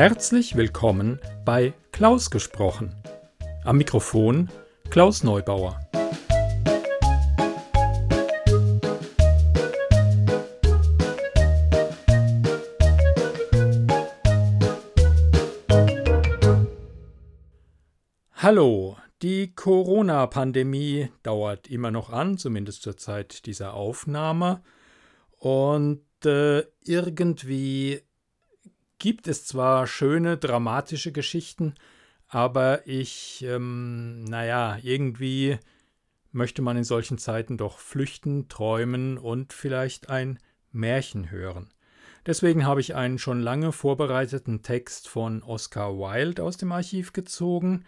Herzlich willkommen bei Klaus gesprochen. Am Mikrofon Klaus Neubauer. Hallo, die Corona-Pandemie dauert immer noch an, zumindest zur Zeit dieser Aufnahme. Und äh, irgendwie gibt es zwar schöne, dramatische Geschichten, aber ich, ähm, naja, irgendwie möchte man in solchen Zeiten doch flüchten, träumen und vielleicht ein Märchen hören. Deswegen habe ich einen schon lange vorbereiteten Text von Oscar Wilde aus dem Archiv gezogen,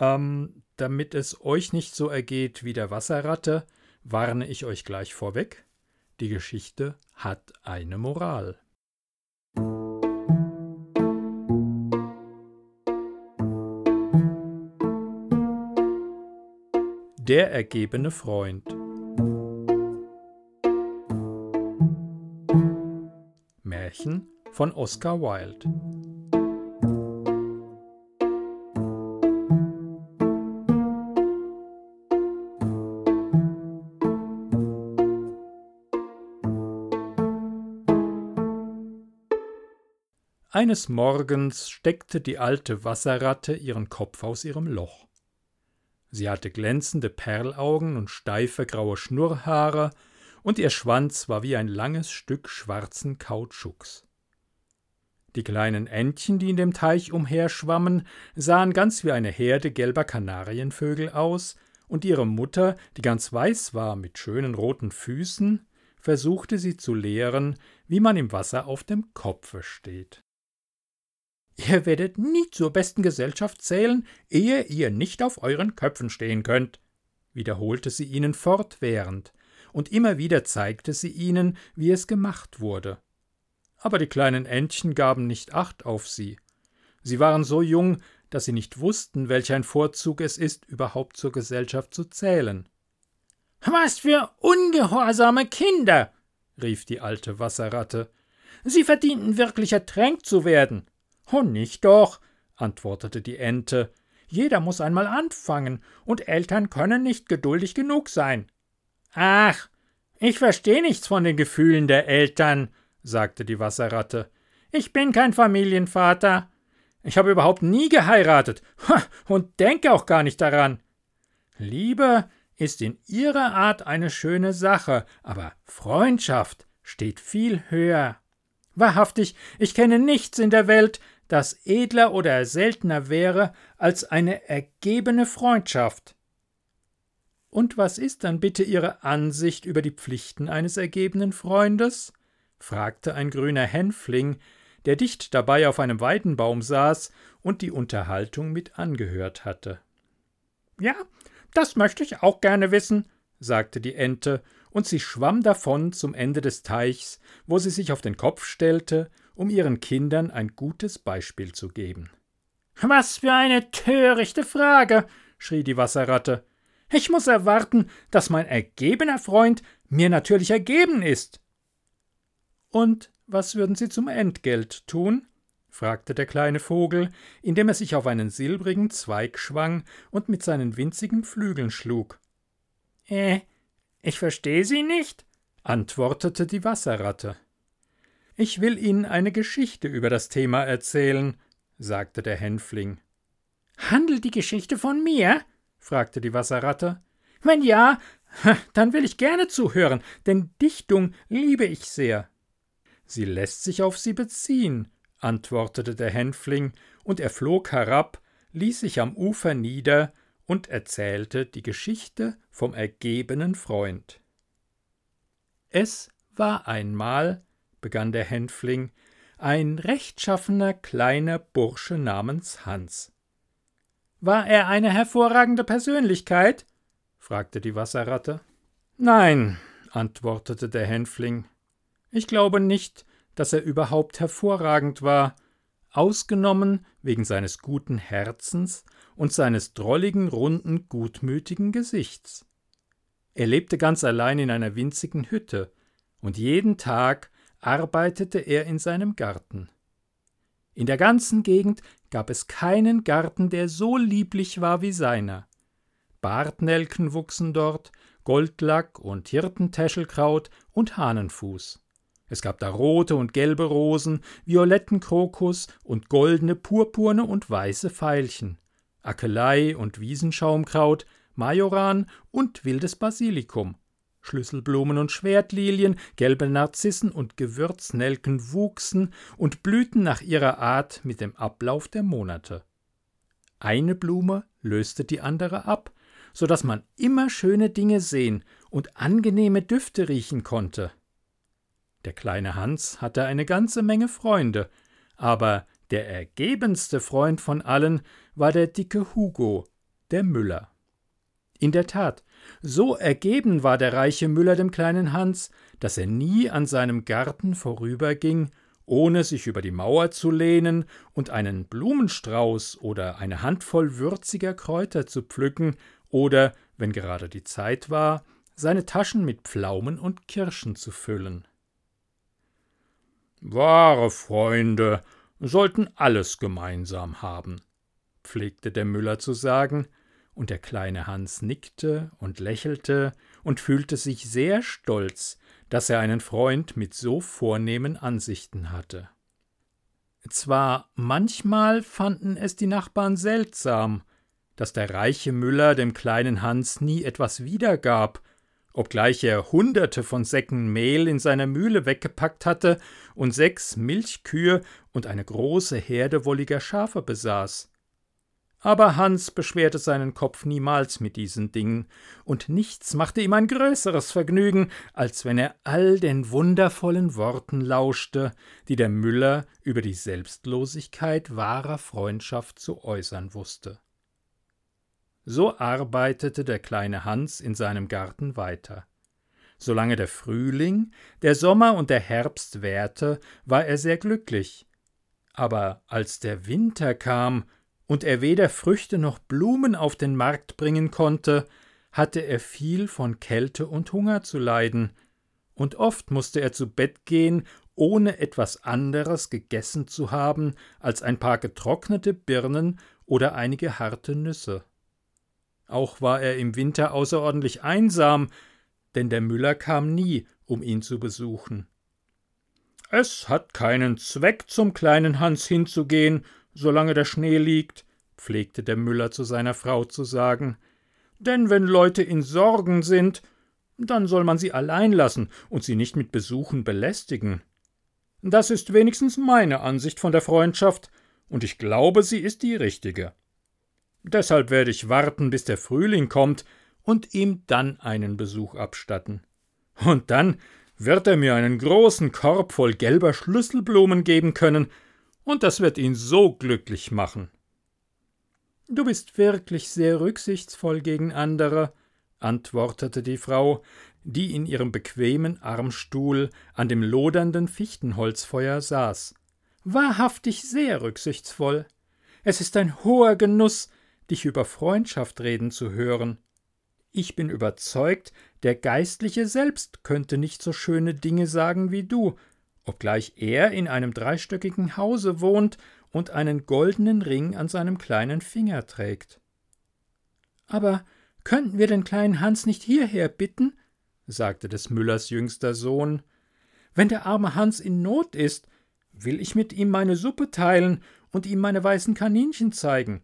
ähm, damit es euch nicht so ergeht wie der Wasserratte, warne ich euch gleich vorweg. Die Geschichte hat eine Moral. Der ergebene Freund Märchen von Oscar Wilde Eines Morgens steckte die alte Wasserratte ihren Kopf aus ihrem Loch. Sie hatte glänzende Perlaugen und steife graue Schnurrhaare, und ihr Schwanz war wie ein langes Stück schwarzen Kautschuks. Die kleinen Entchen, die in dem Teich umherschwammen, sahen ganz wie eine Herde gelber Kanarienvögel aus, und ihre Mutter, die ganz weiß war mit schönen roten Füßen, versuchte sie zu lehren, wie man im Wasser auf dem Kopfe steht. Ihr werdet nie zur besten Gesellschaft zählen, ehe ihr nicht auf euren Köpfen stehen könnt, wiederholte sie ihnen fortwährend, und immer wieder zeigte sie ihnen, wie es gemacht wurde. Aber die kleinen Entchen gaben nicht Acht auf sie. Sie waren so jung, dass sie nicht wussten, welch ein Vorzug es ist, überhaupt zur Gesellschaft zu zählen. Was für ungehorsame Kinder! rief die alte Wasserratte. Sie verdienten wirklich ertränkt zu werden. Oh, nicht doch, antwortete die Ente. Jeder muss einmal anfangen, und Eltern können nicht geduldig genug sein. Ach, ich verstehe nichts von den Gefühlen der Eltern, sagte die Wasserratte. Ich bin kein Familienvater. Ich habe überhaupt nie geheiratet und denke auch gar nicht daran. Liebe ist in ihrer Art eine schöne Sache, aber Freundschaft steht viel höher. Wahrhaftig, ich kenne nichts in der Welt, das edler oder seltener wäre als eine ergebene Freundschaft. Und was ist dann bitte Ihre Ansicht über die Pflichten eines ergebenen Freundes? fragte ein grüner Hänfling, der dicht dabei auf einem Weidenbaum saß und die Unterhaltung mit angehört hatte. Ja, das möchte ich auch gerne wissen, sagte die Ente, und sie schwamm davon zum Ende des Teichs, wo sie sich auf den Kopf stellte um ihren Kindern ein gutes Beispiel zu geben. Was für eine törichte Frage, schrie die Wasserratte. Ich muss erwarten, dass mein ergebener Freund mir natürlich ergeben ist. Und was würden Sie zum Entgelt tun? fragte der kleine Vogel, indem er sich auf einen silbrigen Zweig schwang und mit seinen winzigen Flügeln schlug. Äh, ich verstehe Sie nicht, antwortete die Wasserratte. Ich will Ihnen eine Geschichte über das Thema erzählen, sagte der Hänfling. Handelt die Geschichte von mir? fragte die Wasserratte. Wenn ja, dann will ich gerne zuhören, denn Dichtung liebe ich sehr. Sie lässt sich auf sie beziehen, antwortete der Hänfling, und er flog herab, ließ sich am Ufer nieder und erzählte die Geschichte vom ergebenen Freund. Es war einmal, begann der Hänfling, ein rechtschaffener kleiner Bursche namens Hans. War er eine hervorragende Persönlichkeit? fragte die Wasserratte. Nein, antwortete der Hänfling. Ich glaube nicht, dass er überhaupt hervorragend war, ausgenommen wegen seines guten Herzens und seines drolligen, runden, gutmütigen Gesichts. Er lebte ganz allein in einer winzigen Hütte, und jeden Tag arbeitete er in seinem Garten. In der ganzen Gegend gab es keinen Garten, der so lieblich war wie seiner. Bartnelken wuchsen dort, Goldlack und Hirtentäschelkraut und Hahnenfuß. Es gab da rote und gelbe Rosen, violetten Krokus und goldene, purpurne und weiße Veilchen, Akelei und Wiesenschaumkraut, Majoran und wildes Basilikum. Schlüsselblumen und Schwertlilien, gelbe Narzissen und Gewürznelken wuchsen und blühten nach ihrer Art mit dem Ablauf der Monate. Eine Blume löste die andere ab, so dass man immer schöne Dinge sehen und angenehme Düfte riechen konnte. Der kleine Hans hatte eine ganze Menge Freunde, aber der ergebenste Freund von allen war der dicke Hugo, der Müller. In der Tat, so ergeben war der reiche Müller dem kleinen Hans, dass er nie an seinem Garten vorüberging, ohne sich über die Mauer zu lehnen und einen Blumenstrauß oder eine Handvoll würziger Kräuter zu pflücken oder, wenn gerade die Zeit war, seine Taschen mit Pflaumen und Kirschen zu füllen. Wahre Freunde sollten alles gemeinsam haben, pflegte der Müller zu sagen, und der kleine Hans nickte und lächelte und fühlte sich sehr stolz, dass er einen Freund mit so vornehmen Ansichten hatte. Zwar manchmal fanden es die Nachbarn seltsam, dass der reiche Müller dem kleinen Hans nie etwas wiedergab, obgleich er hunderte von Säcken Mehl in seiner Mühle weggepackt hatte und sechs Milchkühe und eine große Herde wolliger Schafe besaß. Aber Hans beschwerte seinen Kopf niemals mit diesen Dingen, und nichts machte ihm ein größeres Vergnügen, als wenn er all den wundervollen Worten lauschte, die der Müller über die Selbstlosigkeit wahrer Freundschaft zu äußern wusste. So arbeitete der kleine Hans in seinem Garten weiter. Solange der Frühling, der Sommer und der Herbst währte, war er sehr glücklich. Aber als der Winter kam, und er weder Früchte noch Blumen auf den Markt bringen konnte, hatte er viel von Kälte und Hunger zu leiden, und oft musste er zu Bett gehen, ohne etwas anderes gegessen zu haben als ein paar getrocknete Birnen oder einige harte Nüsse. Auch war er im Winter außerordentlich einsam, denn der Müller kam nie, um ihn zu besuchen. Es hat keinen Zweck, zum kleinen Hans hinzugehen, solange der Schnee liegt, pflegte der Müller zu seiner Frau zu sagen, denn wenn Leute in Sorgen sind, dann soll man sie allein lassen und sie nicht mit Besuchen belästigen. Das ist wenigstens meine Ansicht von der Freundschaft, und ich glaube, sie ist die richtige. Deshalb werde ich warten, bis der Frühling kommt und ihm dann einen Besuch abstatten. Und dann wird er mir einen großen Korb voll gelber Schlüsselblumen geben können, und das wird ihn so glücklich machen. Du bist wirklich sehr rücksichtsvoll gegen andere, antwortete die Frau, die in ihrem bequemen Armstuhl an dem lodernden Fichtenholzfeuer saß. Wahrhaftig sehr rücksichtsvoll. Es ist ein hoher Genuss, dich über Freundschaft reden zu hören. Ich bin überzeugt, der Geistliche selbst könnte nicht so schöne Dinge sagen wie du, obgleich er in einem dreistöckigen Hause wohnt und einen goldenen Ring an seinem kleinen Finger trägt. Aber könnten wir den kleinen Hans nicht hierher bitten? sagte des Müllers jüngster Sohn. Wenn der arme Hans in Not ist, will ich mit ihm meine Suppe teilen und ihm meine weißen Kaninchen zeigen.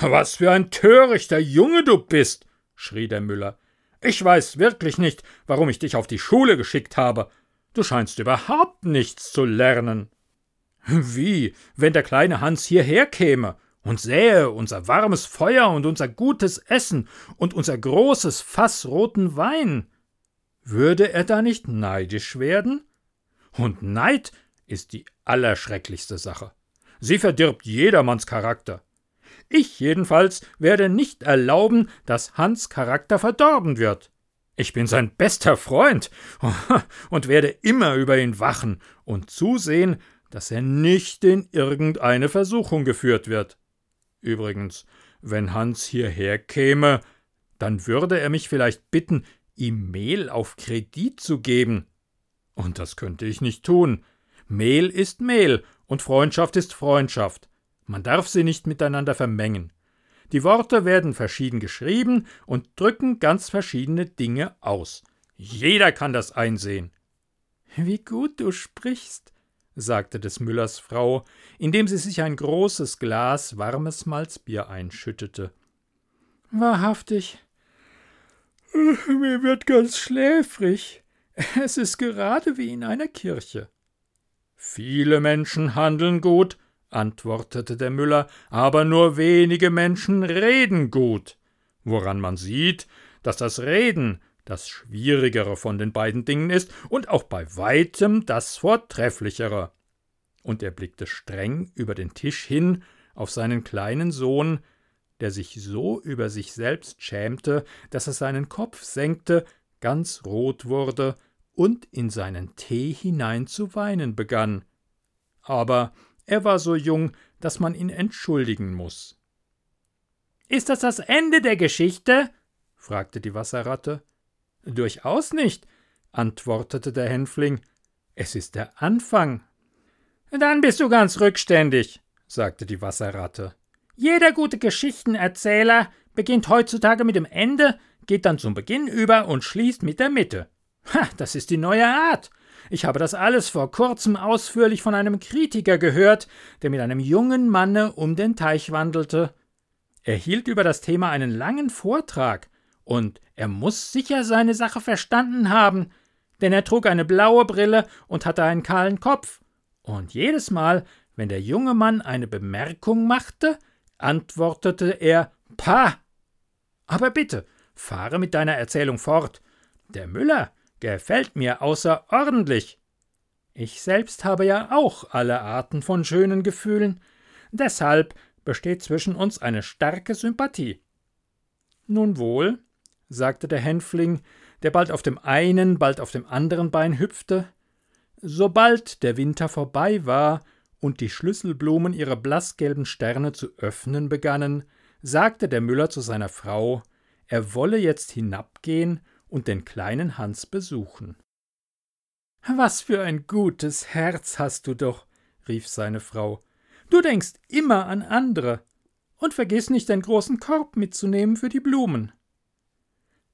Was für ein törichter Junge du bist, schrie der Müller. Ich weiß wirklich nicht, warum ich dich auf die Schule geschickt habe. Du scheinst überhaupt nichts zu lernen. Wie, wenn der kleine Hans hierher käme und sähe unser warmes Feuer und unser gutes Essen und unser großes Fass roten Wein? Würde er da nicht neidisch werden? Und Neid ist die allerschrecklichste Sache. Sie verdirbt jedermanns Charakter. Ich jedenfalls werde nicht erlauben, dass Hans Charakter verdorben wird. Ich bin sein bester Freund und werde immer über ihn wachen und zusehen, dass er nicht in irgendeine Versuchung geführt wird. Übrigens, wenn Hans hierher käme, dann würde er mich vielleicht bitten, ihm Mehl auf Kredit zu geben. Und das könnte ich nicht tun. Mehl ist Mehl, und Freundschaft ist Freundschaft. Man darf sie nicht miteinander vermengen. Die Worte werden verschieden geschrieben und drücken ganz verschiedene Dinge aus. Jeder kann das einsehen. Wie gut du sprichst, sagte des Müllers Frau, indem sie sich ein großes Glas warmes Malzbier einschüttete. Wahrhaftig, mir wird ganz schläfrig. Es ist gerade wie in einer Kirche. Viele Menschen handeln gut, antwortete der Müller, aber nur wenige Menschen reden gut, woran man sieht, dass das Reden das schwierigere von den beiden Dingen ist und auch bei weitem das vortrefflichere. Und er blickte streng über den Tisch hin auf seinen kleinen Sohn, der sich so über sich selbst schämte, dass er seinen Kopf senkte, ganz rot wurde und in seinen Tee hinein zu weinen begann. Aber er war so jung, dass man ihn entschuldigen muss. Ist das das Ende der Geschichte? fragte die Wasserratte. Durchaus nicht, antwortete der Hänfling. Es ist der Anfang. Dann bist du ganz rückständig, sagte die Wasserratte. Jeder gute Geschichtenerzähler beginnt heutzutage mit dem Ende, geht dann zum Beginn über und schließt mit der Mitte. Ha, das ist die neue Art. Ich habe das alles vor kurzem ausführlich von einem Kritiker gehört, der mit einem jungen Manne um den Teich wandelte. Er hielt über das Thema einen langen Vortrag, und er muss sicher seine Sache verstanden haben, denn er trug eine blaue Brille und hatte einen kahlen Kopf. Und jedes Mal, wenn der junge Mann eine Bemerkung machte, antwortete er Pah. Aber bitte, fahre mit deiner Erzählung fort. Der Müller gefällt mir außerordentlich. Ich selbst habe ja auch alle Arten von schönen Gefühlen. Deshalb besteht zwischen uns eine starke Sympathie. Nun wohl, sagte der Hänfling, der bald auf dem einen, bald auf dem anderen Bein hüpfte. Sobald der Winter vorbei war und die Schlüsselblumen ihre blassgelben Sterne zu öffnen begannen, sagte der Müller zu seiner Frau, er wolle jetzt hinabgehen und den kleinen Hans besuchen. Was für ein gutes Herz hast du doch, rief seine Frau. Du denkst immer an andere. Und vergiss nicht, den großen Korb mitzunehmen für die Blumen.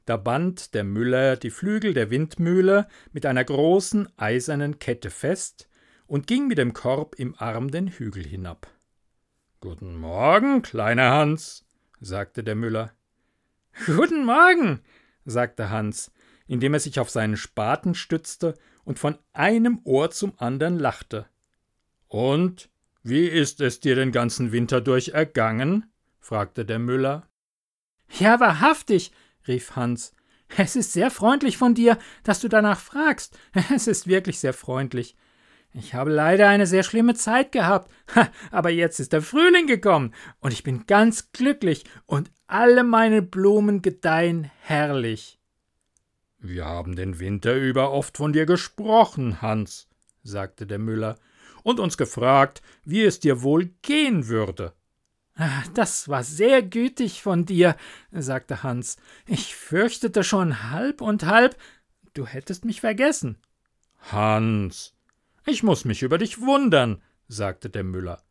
Da band der Müller die Flügel der Windmühle mit einer großen eisernen Kette fest und ging mit dem Korb im Arm den Hügel hinab. Guten Morgen, kleiner Hans, sagte der Müller. Guten Morgen, sagte Hans, indem er sich auf seinen Spaten stützte und von einem Ohr zum andern lachte. Und wie ist es dir den ganzen Winter durch ergangen? fragte der Müller. Ja, wahrhaftig, rief Hans. Es ist sehr freundlich von dir, dass du danach fragst. Es ist wirklich sehr freundlich. Ich habe leider eine sehr schlimme Zeit gehabt, aber jetzt ist der Frühling gekommen und ich bin ganz glücklich und alle meine Blumen gedeihen herrlich. Wir haben den Winter über oft von dir gesprochen, Hans, sagte der Müller, und uns gefragt, wie es dir wohl gehen würde. Ah, das war sehr gütig von dir, sagte Hans. Ich fürchtete schon halb und halb, du hättest mich vergessen. Hans, ich muss mich über dich wundern, sagte der Müller.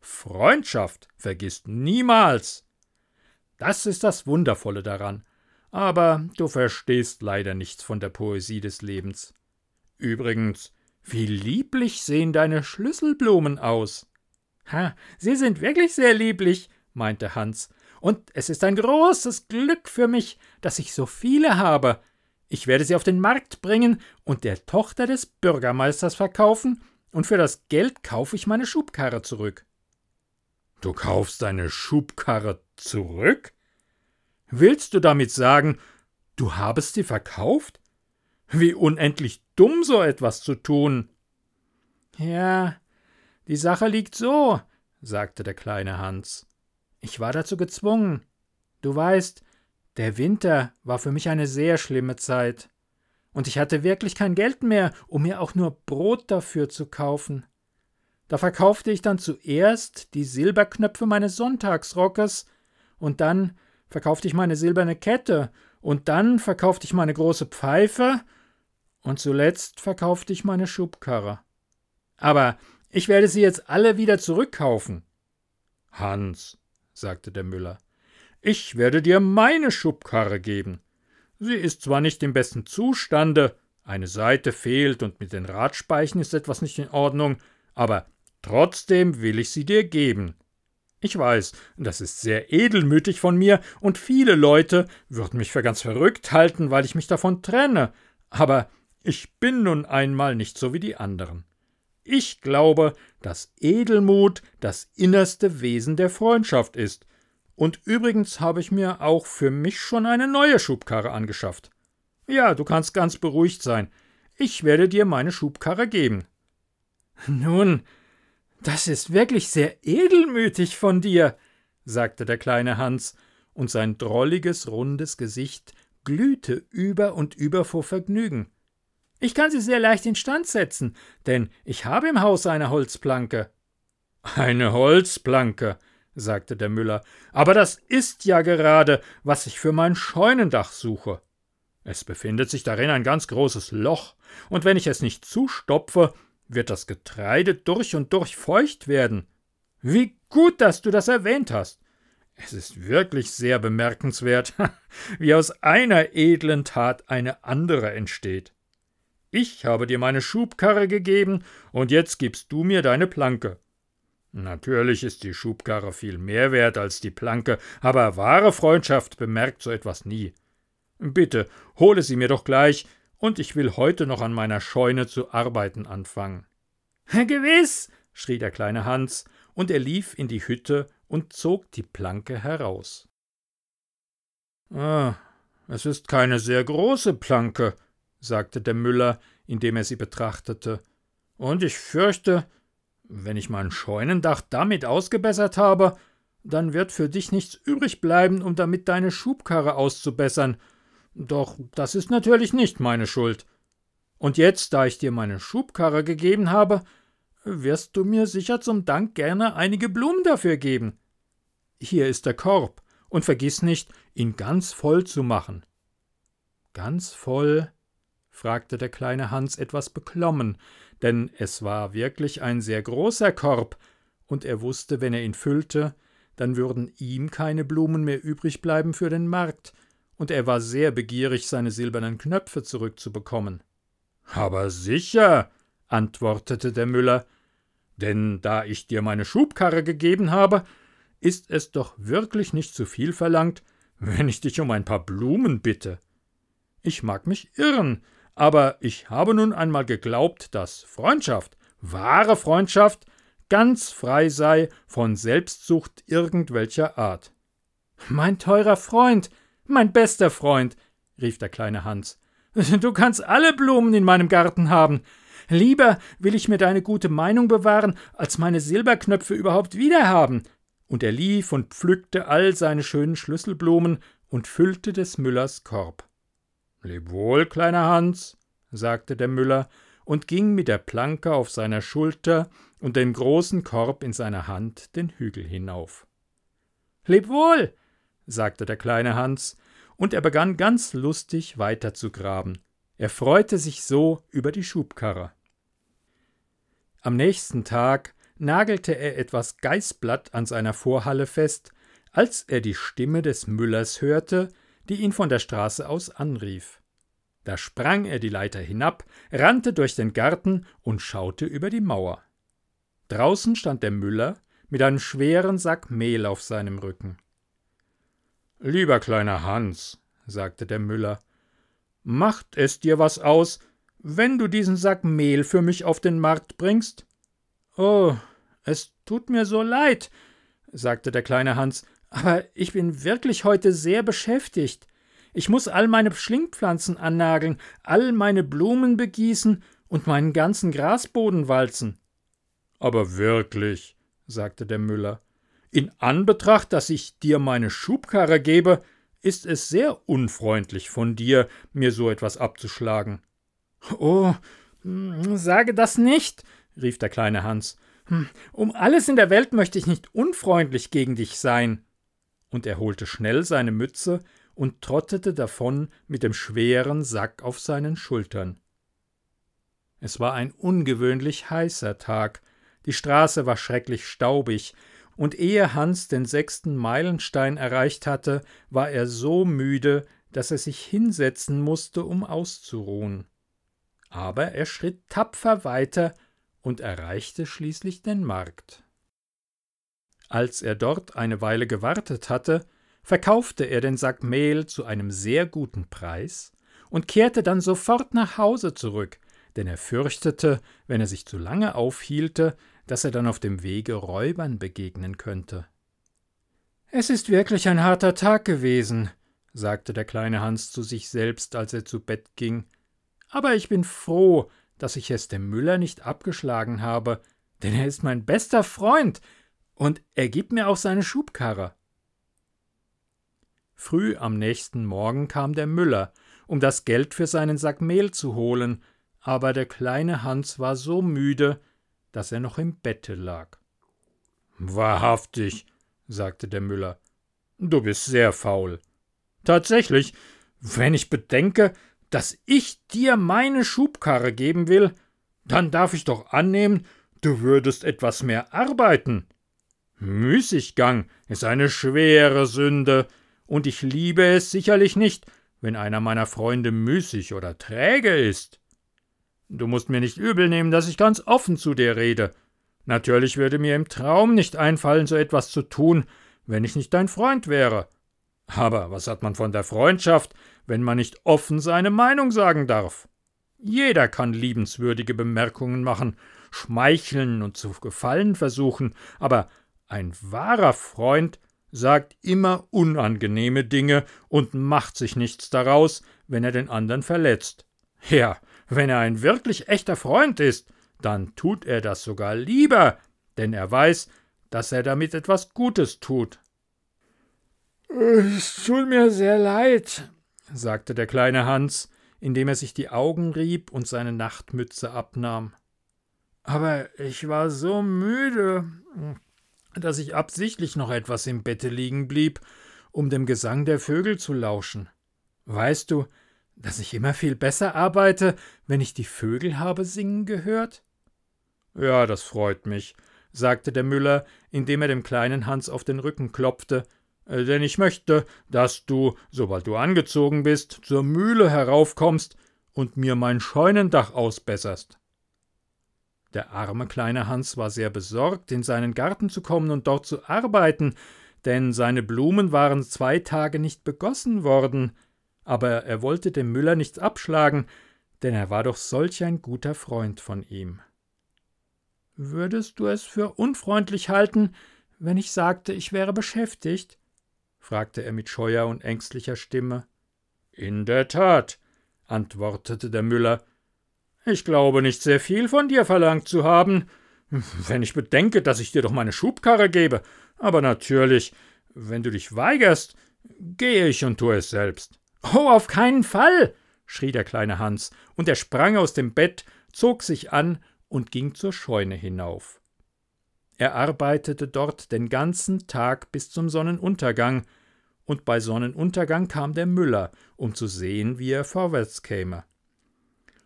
Freundschaft vergisst niemals. Das ist das Wundervolle daran. Aber du verstehst leider nichts von der Poesie des Lebens. Übrigens, wie lieblich sehen deine Schlüsselblumen aus. Ha, sie sind wirklich sehr lieblich, meinte Hans, und es ist ein großes Glück für mich, dass ich so viele habe. Ich werde sie auf den Markt bringen und der Tochter des Bürgermeisters verkaufen, und für das Geld kaufe ich meine Schubkarre zurück. Du kaufst deine Schubkarre zurück? Willst du damit sagen, du habest sie verkauft? Wie unendlich dumm so etwas zu tun. Ja, die Sache liegt so, sagte der kleine Hans. Ich war dazu gezwungen. Du weißt, der Winter war für mich eine sehr schlimme Zeit. Und ich hatte wirklich kein Geld mehr, um mir auch nur Brot dafür zu kaufen. Da verkaufte ich dann zuerst die Silberknöpfe meines Sonntagsrockes, und dann verkaufte ich meine silberne Kette, und dann verkaufte ich meine große Pfeife, und zuletzt verkaufte ich meine Schubkarre. Aber Ich werde sie jetzt alle wieder zurückkaufen. Hans, sagte der Müller, ich werde dir meine Schubkarre geben. Sie ist zwar nicht im besten Zustande, eine Seite fehlt und mit den Radspeichen ist etwas nicht in Ordnung, aber trotzdem will ich sie dir geben. Ich weiß, das ist sehr edelmütig von mir, und viele Leute würden mich für ganz verrückt halten, weil ich mich davon trenne, aber ich bin nun einmal nicht so wie die anderen. Ich glaube, dass Edelmut das innerste Wesen der Freundschaft ist, und übrigens habe ich mir auch für mich schon eine neue Schubkarre angeschafft. Ja, du kannst ganz beruhigt sein. Ich werde dir meine Schubkarre geben. Nun, das ist wirklich sehr edelmütig von dir, sagte der kleine Hans, und sein drolliges, rundes Gesicht glühte über und über vor Vergnügen. Ich kann sie sehr leicht instand setzen, denn ich habe im Haus eine Holzplanke. Eine Holzplanke, sagte der Müller, aber das ist ja gerade, was ich für mein Scheunendach suche. Es befindet sich darin ein ganz großes Loch, und wenn ich es nicht zustopfe, wird das Getreide durch und durch feucht werden. Wie gut, dass du das erwähnt hast. Es ist wirklich sehr bemerkenswert, wie aus einer edlen Tat eine andere entsteht. Ich habe dir meine Schubkarre gegeben, und jetzt gibst du mir deine Planke. Natürlich ist die Schubkarre viel mehr wert als die Planke, aber wahre Freundschaft bemerkt so etwas nie. Bitte, hole sie mir doch gleich, und ich will heute noch an meiner Scheune zu arbeiten anfangen. Gewiss, schrie der kleine Hans, und er lief in die Hütte und zog die Planke heraus. Ah, es ist keine sehr große Planke, sagte der Müller, indem er sie betrachtete, und ich fürchte, wenn ich mein Scheunendach damit ausgebessert habe, dann wird für dich nichts übrig bleiben, um damit deine Schubkarre auszubessern, doch das ist natürlich nicht meine Schuld. Und jetzt, da ich dir meine Schubkarre gegeben habe, wirst du mir sicher zum Dank gerne einige Blumen dafür geben. Hier ist der Korb, und vergiss nicht, ihn ganz voll zu machen. Ganz voll? fragte der kleine Hans etwas beklommen, denn es war wirklich ein sehr großer Korb, und er wusste, wenn er ihn füllte, dann würden ihm keine Blumen mehr übrig bleiben für den Markt, und er war sehr begierig, seine silbernen Knöpfe zurückzubekommen. Aber sicher, antwortete der Müller, denn da ich dir meine Schubkarre gegeben habe, ist es doch wirklich nicht zu viel verlangt, wenn ich dich um ein paar Blumen bitte. Ich mag mich irren, aber ich habe nun einmal geglaubt, dass Freundschaft, wahre Freundschaft, ganz frei sei von Selbstsucht irgendwelcher Art. Mein teurer Freund, mein bester Freund, rief der kleine Hans, du kannst alle Blumen in meinem Garten haben. Lieber will ich mir deine gute Meinung bewahren, als meine Silberknöpfe überhaupt wiederhaben. Und er lief und pflückte all seine schönen Schlüsselblumen und füllte des Müllers Korb. Leb wohl, kleiner Hans, sagte der Müller und ging mit der Planke auf seiner Schulter und dem großen Korb in seiner Hand den Hügel hinauf. Leb wohl, sagte der kleine Hans, und er begann ganz lustig weiter zu graben. Er freute sich so über die Schubkarre. Am nächsten Tag nagelte er etwas Geißblatt an seiner Vorhalle fest, als er die Stimme des Müllers hörte, die ihn von der Straße aus anrief. Da sprang er die Leiter hinab, rannte durch den Garten und schaute über die Mauer. Draußen stand der Müller mit einem schweren Sack Mehl auf seinem Rücken. Lieber kleiner Hans, sagte der Müller, macht es dir was aus, wenn du diesen Sack Mehl für mich auf den Markt bringst? Oh, es tut mir so leid, sagte der kleine Hans, aber ich bin wirklich heute sehr beschäftigt. Ich muss all meine Schlingpflanzen annageln, all meine Blumen begießen und meinen ganzen Grasboden walzen. Aber wirklich, sagte der Müller, in Anbetracht, dass ich dir meine Schubkarre gebe, ist es sehr unfreundlich von dir, mir so etwas abzuschlagen. Oh, sage das nicht, rief der kleine Hans. Hm, um alles in der Welt möchte ich nicht unfreundlich gegen dich sein. Und er holte schnell seine Mütze und trottete davon mit dem schweren Sack auf seinen Schultern. Es war ein ungewöhnlich heißer Tag, Die Straße war schrecklich staubig, und ehe Hans den sechsten Meilenstein erreicht hatte, war er so müde, dass er sich hinsetzen musste, um auszuruhen. Aber er schritt tapfer weiter und erreichte schließlich den Markt. Als er dort eine Weile gewartet hatte, verkaufte er den Sack Mehl zu einem sehr guten Preis und kehrte dann sofort nach Hause zurück, denn er fürchtete, wenn er sich zu lange aufhielte, dass er dann auf dem Wege Räubern begegnen könnte. Es ist wirklich ein harter Tag gewesen, sagte der kleine Hans zu sich selbst, als er zu Bett ging, aber ich bin froh, dass ich es dem Müller nicht abgeschlagen habe, denn er ist mein bester Freund, und er gibt mir auch seine Schubkarre. Früh am nächsten Morgen kam der Müller, um das Geld für seinen Sack Mehl zu holen, aber der kleine Hans war so müde, dass er noch im Bette lag. Wahrhaftig, sagte der Müller, du bist sehr faul. Tatsächlich, wenn ich bedenke, dass ich dir meine Schubkarre geben will, dann darf ich doch annehmen, du würdest etwas mehr arbeiten. Müßiggang ist eine schwere Sünde, und ich liebe es sicherlich nicht, wenn einer meiner Freunde müßig oder träge ist. Du musst mir nicht übel nehmen, dass ich ganz offen zu dir rede. Natürlich würde mir im Traum nicht einfallen, so etwas zu tun, wenn ich nicht dein Freund wäre. Aber was hat man von der Freundschaft, wenn man nicht offen seine Meinung sagen darf? Jeder kann liebenswürdige Bemerkungen machen, schmeicheln und zu gefallen versuchen, aber ein wahrer Freund sagt immer unangenehme Dinge und macht sich nichts daraus, wenn er den anderen verletzt. Ja, wenn er ein wirklich echter Freund ist, dann tut er das sogar lieber, denn er weiß, dass er damit etwas Gutes tut. Es tut mir sehr leid, sagte der kleine Hans, indem er sich die Augen rieb und seine Nachtmütze abnahm. Aber ich war so müde, dass ich absichtlich noch etwas im Bette liegen blieb, um dem Gesang der Vögel zu lauschen. Weißt du, dass ich immer viel besser arbeite, wenn ich die Vögel habe singen gehört? Ja, das freut mich, sagte der Müller, indem er dem kleinen Hans auf den Rücken klopfte, äh, denn ich möchte, dass du, sobald du angezogen bist, zur Mühle heraufkommst und mir mein Scheunendach ausbesserst. Der arme kleine Hans war sehr besorgt, in seinen Garten zu kommen und dort zu arbeiten, denn seine Blumen waren zwei Tage nicht begossen worden, aber er wollte dem Müller nichts abschlagen, denn er war doch solch ein guter Freund von ihm. Würdest du es für unfreundlich halten, wenn ich sagte, ich wäre beschäftigt? fragte er mit scheuer und ängstlicher Stimme. In der Tat, antwortete der Müller. Ich glaube nicht sehr viel von dir verlangt zu haben, wenn ich bedenke, dass ich dir doch meine Schubkarre gebe. Aber natürlich, wenn du dich weigerst, gehe ich und tue es selbst. Oh, auf keinen Fall! schrie der kleine Hans, und er sprang aus dem Bett, zog sich an und ging zur Scheune hinauf. Er arbeitete dort den ganzen Tag bis zum Sonnenuntergang, und bei Sonnenuntergang kam der Müller, um zu sehen, wie er vorwärts käme.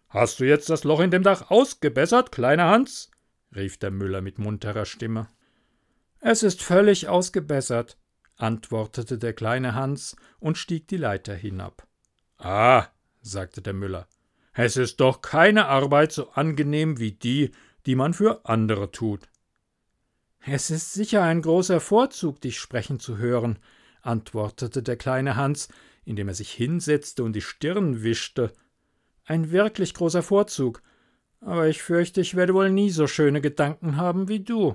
Hast du jetzt das Loch in dem Dach ausgebessert, kleiner Hans? rief der Müller mit munterer Stimme. Es ist völlig ausgebessert, antwortete der kleine Hans und stieg die Leiter hinab. Ah, sagte der Müller, es ist doch keine Arbeit so angenehm wie die, die man für andere tut. Es ist sicher ein großer Vorzug, dich sprechen zu hören, antwortete der kleine Hans, indem er sich hinsetzte und die Stirn wischte. Ein wirklich großer Vorzug, aber ich fürchte, ich werde wohl nie so schöne Gedanken haben wie du.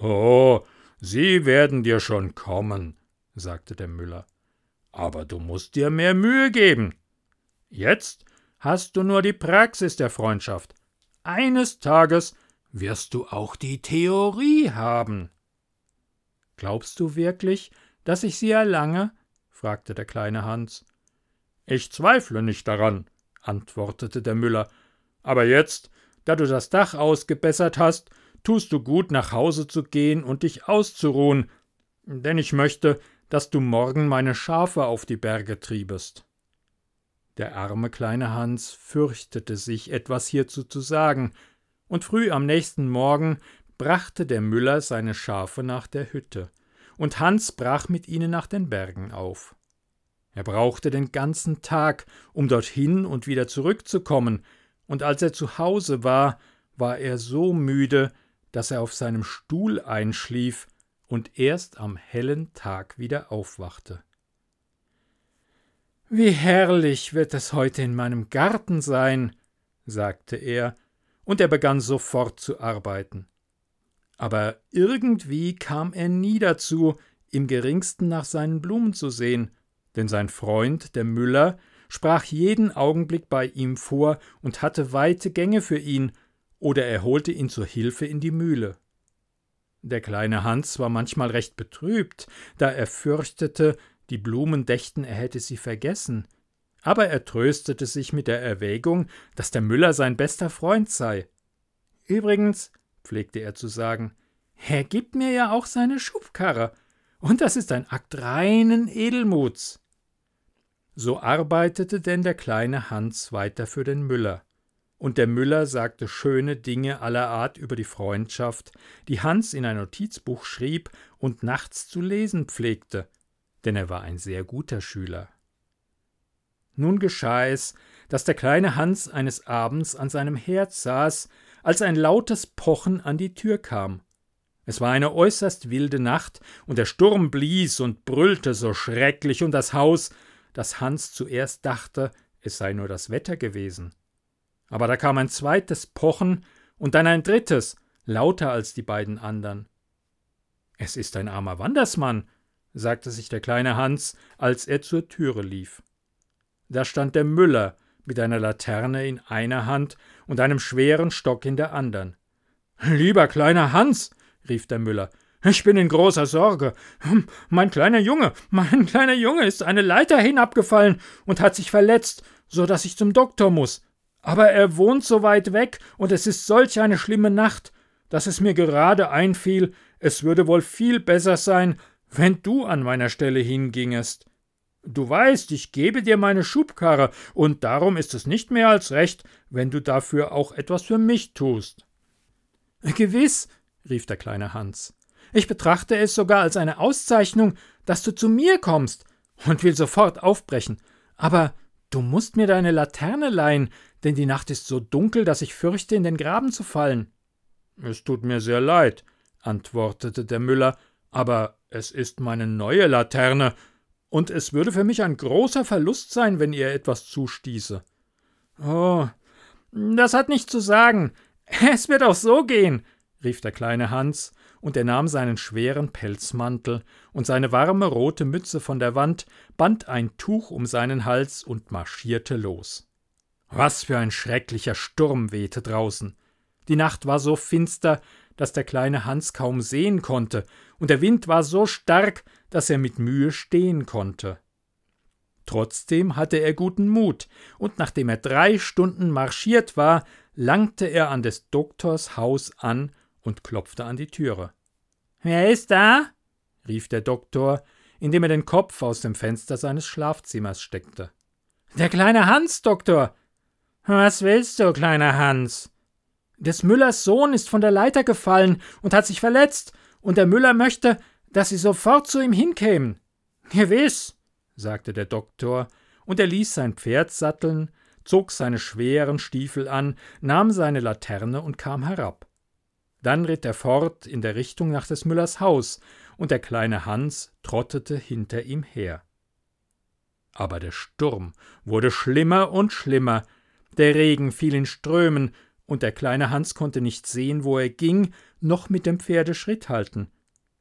Oh, Sie werden dir schon kommen, sagte der Müller. Aber du musst dir mehr Mühe geben. Jetzt hast du nur die Praxis der Freundschaft. Eines Tages wirst du auch die Theorie haben. Glaubst du wirklich, dass ich sie erlange? fragte der kleine Hans. Ich zweifle nicht daran, antwortete der Müller. Aber jetzt, da du das Dach ausgebessert hast, tust du gut, nach Hause zu gehen und dich auszuruhen, denn ich möchte, dass du morgen meine Schafe auf die Berge triebest. Der arme kleine Hans fürchtete sich, etwas hierzu zu sagen, und früh am nächsten Morgen brachte der Müller seine Schafe nach der Hütte, und Hans brach mit ihnen nach den Bergen auf. Er brauchte den ganzen Tag, um dorthin und wieder zurückzukommen, und als er zu Hause war, war er so müde, dass er auf seinem Stuhl einschlief und erst am hellen Tag wieder aufwachte. Wie herrlich wird es heute in meinem Garten sein, sagte er, und er begann sofort zu arbeiten. Aber irgendwie kam er nie dazu, im geringsten nach seinen Blumen zu sehen, denn sein Freund, der Müller, sprach jeden Augenblick bei ihm vor und hatte weite Gänge für ihn, oder er holte ihn zur Hilfe in die Mühle. Der kleine Hans war manchmal recht betrübt, da er fürchtete, die Blumen dächten, er hätte sie vergessen, aber er tröstete sich mit der Erwägung, dass der Müller sein bester Freund sei. Übrigens, pflegte er zu sagen, er gibt mir ja auch seine Schubkarre, und das ist ein Akt reinen Edelmuts. So arbeitete denn der kleine Hans weiter für den Müller und der Müller sagte schöne Dinge aller Art über die Freundschaft, die Hans in ein Notizbuch schrieb und nachts zu lesen pflegte, denn er war ein sehr guter Schüler. Nun geschah es, dass der kleine Hans eines Abends an seinem Herd saß, als ein lautes Pochen an die Tür kam. Es war eine äußerst wilde Nacht, und der Sturm blies und brüllte so schrecklich um das Haus, dass Hans zuerst dachte, es sei nur das Wetter gewesen. Aber da kam ein zweites Pochen und dann ein drittes, lauter als die beiden anderen. Es ist ein armer Wandersmann, sagte sich der kleine Hans, als er zur Türe lief. Da stand der Müller mit einer Laterne in einer Hand und einem schweren Stock in der andern. Lieber kleiner Hans, rief der Müller, ich bin in großer Sorge. Mein kleiner Junge, mein kleiner Junge ist eine Leiter hinabgefallen und hat sich verletzt, so dass ich zum Doktor muss. Aber er wohnt so weit weg, und es ist solch eine schlimme Nacht, dass es mir gerade einfiel, es würde wohl viel besser sein, wenn du an meiner Stelle hingingest. Du weißt, ich gebe dir meine Schubkarre, und darum ist es nicht mehr als recht, wenn du dafür auch etwas für mich tust. Gewiss, rief der kleine Hans. Ich betrachte es sogar als eine Auszeichnung, dass du zu mir kommst, und will sofort aufbrechen. Aber du musst mir deine Laterne leihen, denn die Nacht ist so dunkel, dass ich fürchte, in den Graben zu fallen. Es tut mir sehr leid, antwortete der Müller, aber es ist meine neue Laterne, und es würde für mich ein großer Verlust sein, wenn ihr etwas zustieße. Oh, das hat nichts zu sagen. Es wird auch so gehen, rief der kleine Hans, und er nahm seinen schweren Pelzmantel und seine warme rote Mütze von der Wand, band ein Tuch um seinen Hals und marschierte los. Was für ein schrecklicher Sturm wehte draußen. Die Nacht war so finster, dass der kleine Hans kaum sehen konnte, und der Wind war so stark, dass er mit Mühe stehen konnte. Trotzdem hatte er guten Mut, und nachdem er drei Stunden marschiert war, langte er an des Doktors Haus an und klopfte an die Türe. Wer ist da? rief der Doktor, indem er den Kopf aus dem Fenster seines Schlafzimmers steckte. Der kleine Hans, Doktor, was willst du, kleiner Hans? Des Müllers Sohn ist von der Leiter gefallen und hat sich verletzt, und der Müller möchte, dass Sie sofort zu ihm hinkämen. Gewiss, sagte der Doktor, und er ließ sein Pferd satteln, zog seine schweren Stiefel an, nahm seine Laterne und kam herab. Dann ritt er fort in der Richtung nach des Müllers Haus, und der kleine Hans trottete hinter ihm her. Aber der Sturm wurde schlimmer und schlimmer, der Regen fiel in Strömen, und der kleine Hans konnte nicht sehen, wo er ging, noch mit dem Pferde Schritt halten.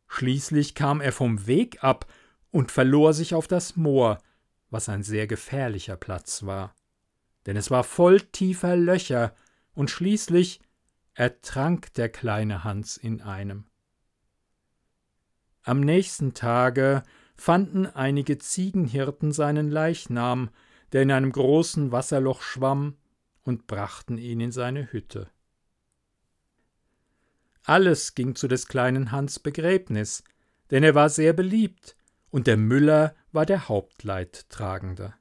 Schließlich kam er vom Weg ab und verlor sich auf das Moor, was ein sehr gefährlicher Platz war. Denn es war voll tiefer Löcher, und schließlich ertrank der kleine Hans in einem. Am nächsten Tage fanden einige Ziegenhirten seinen Leichnam, der in einem großen Wasserloch schwamm, und brachten ihn in seine Hütte. Alles ging zu des kleinen Hans Begräbnis, denn er war sehr beliebt, und der Müller war der Hauptleidtragende.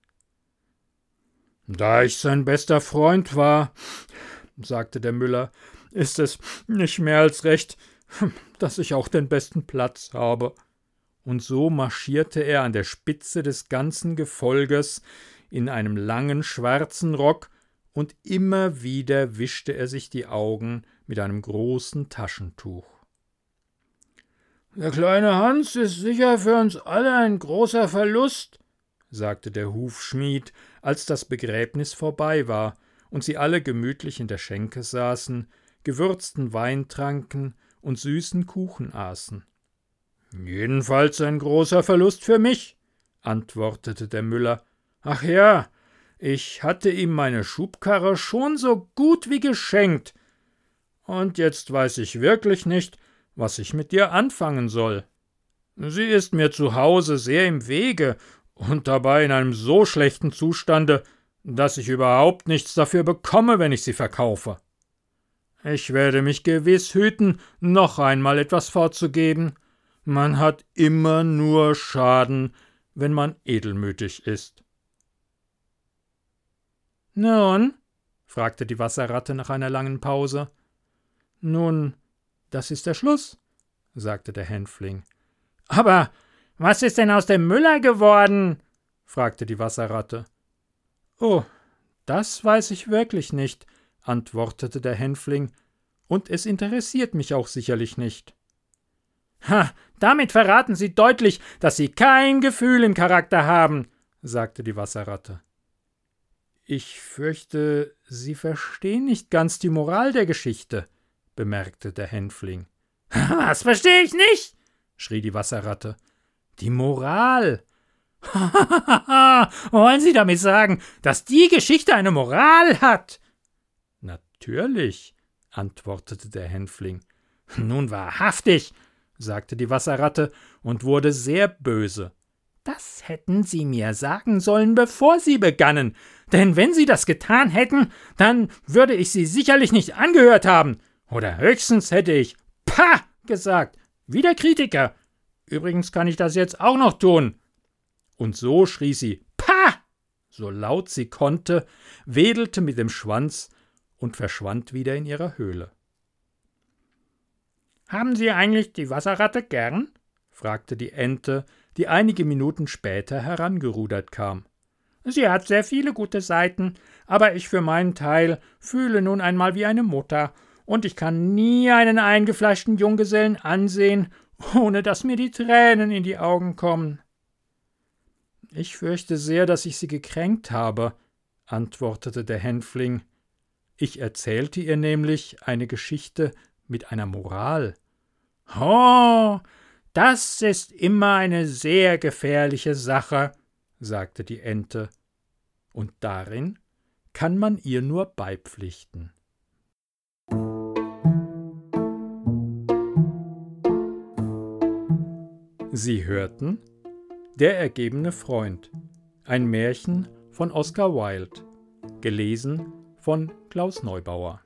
Da ich sein bester Freund war, sagte der Müller, ist es nicht mehr als recht, dass ich auch den besten Platz habe. Und so marschierte er an der Spitze des ganzen Gefolges in einem langen schwarzen Rock, und immer wieder wischte er sich die Augen mit einem großen Taschentuch. Der kleine Hans ist sicher für uns alle ein großer Verlust, sagte der Hufschmied, als das Begräbnis vorbei war und sie alle gemütlich in der Schenke saßen, gewürzten Wein tranken und süßen Kuchen aßen. Jedenfalls ein großer Verlust für mich, antwortete der Müller. Ach ja, ich hatte ihm meine Schubkarre schon so gut wie geschenkt. Und jetzt weiß ich wirklich nicht, was ich mit dir anfangen soll. Sie ist mir zu Hause sehr im Wege und dabei in einem so schlechten Zustande, dass ich überhaupt nichts dafür bekomme, wenn ich sie verkaufe. Ich werde mich gewiss hüten, noch einmal etwas vorzugeben. Man hat immer nur Schaden, wenn man edelmütig ist. Nun? fragte die Wasserratte nach einer langen Pause. Nun, das ist der Schluss, sagte der Hänfling. Aber was ist denn aus dem Müller geworden? fragte die Wasserratte. Oh, das weiß ich wirklich nicht, antwortete der Hänfling, und es interessiert mich auch sicherlich nicht. Ha, damit verraten Sie deutlich, dass Sie kein Gefühl im Charakter haben, sagte die Wasserratte. Ich fürchte, Sie verstehen nicht ganz die Moral der Geschichte, bemerkte der Hänfling. Was verstehe ich nicht? schrie die Wasserratte. Die Moral. Wollen Sie damit sagen, dass die Geschichte eine Moral hat? Natürlich, antwortete der Hänfling. Nun wahrhaftig, sagte die Wasserratte und wurde sehr böse. Das hätten Sie mir sagen sollen, bevor Sie begannen, denn wenn Sie das getan hätten, dann würde ich Sie sicherlich nicht angehört haben, oder höchstens hätte ich Pah gesagt, wie der Kritiker. Übrigens kann ich das jetzt auch noch tun. Und so schrie sie Pah, so laut sie konnte, wedelte mit dem Schwanz und verschwand wieder in ihrer Höhle. Haben Sie eigentlich die Wasserratte gern? fragte die Ente, die einige Minuten später herangerudert kam. Sie hat sehr viele gute Seiten, aber ich für meinen Teil fühle nun einmal wie eine Mutter, und ich kann nie einen eingefleischten Junggesellen ansehen, ohne dass mir die Tränen in die Augen kommen. Ich fürchte sehr, dass ich Sie gekränkt habe, antwortete der Hänfling. Ich erzählte ihr nämlich eine Geschichte mit einer Moral. Oh, das ist immer eine sehr gefährliche Sache, sagte die Ente, und darin kann man ihr nur beipflichten. Sie hörten Der ergebene Freund, ein Märchen von Oscar Wilde, gelesen von Klaus Neubauer.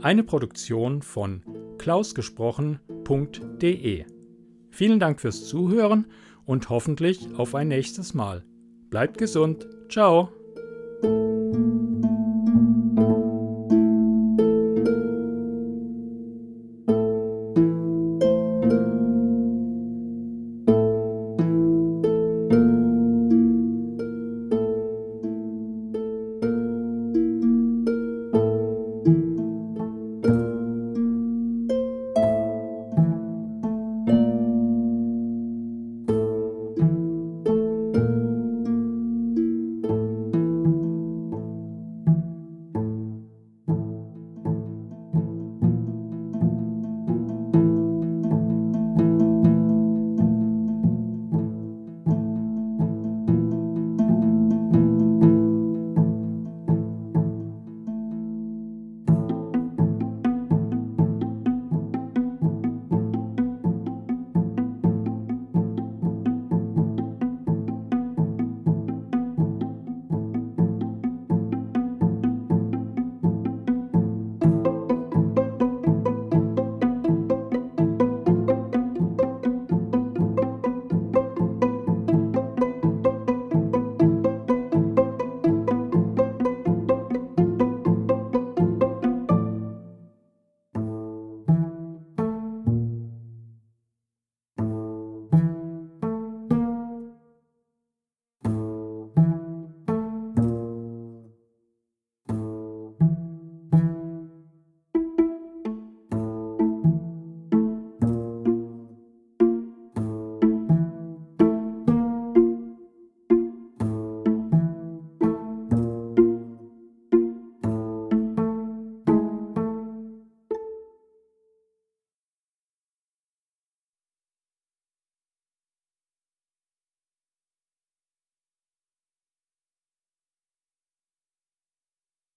Eine Produktion von klausgesprochen.de. Vielen Dank fürs Zuhören und hoffentlich auf ein nächstes Mal. Bleibt gesund. Ciao.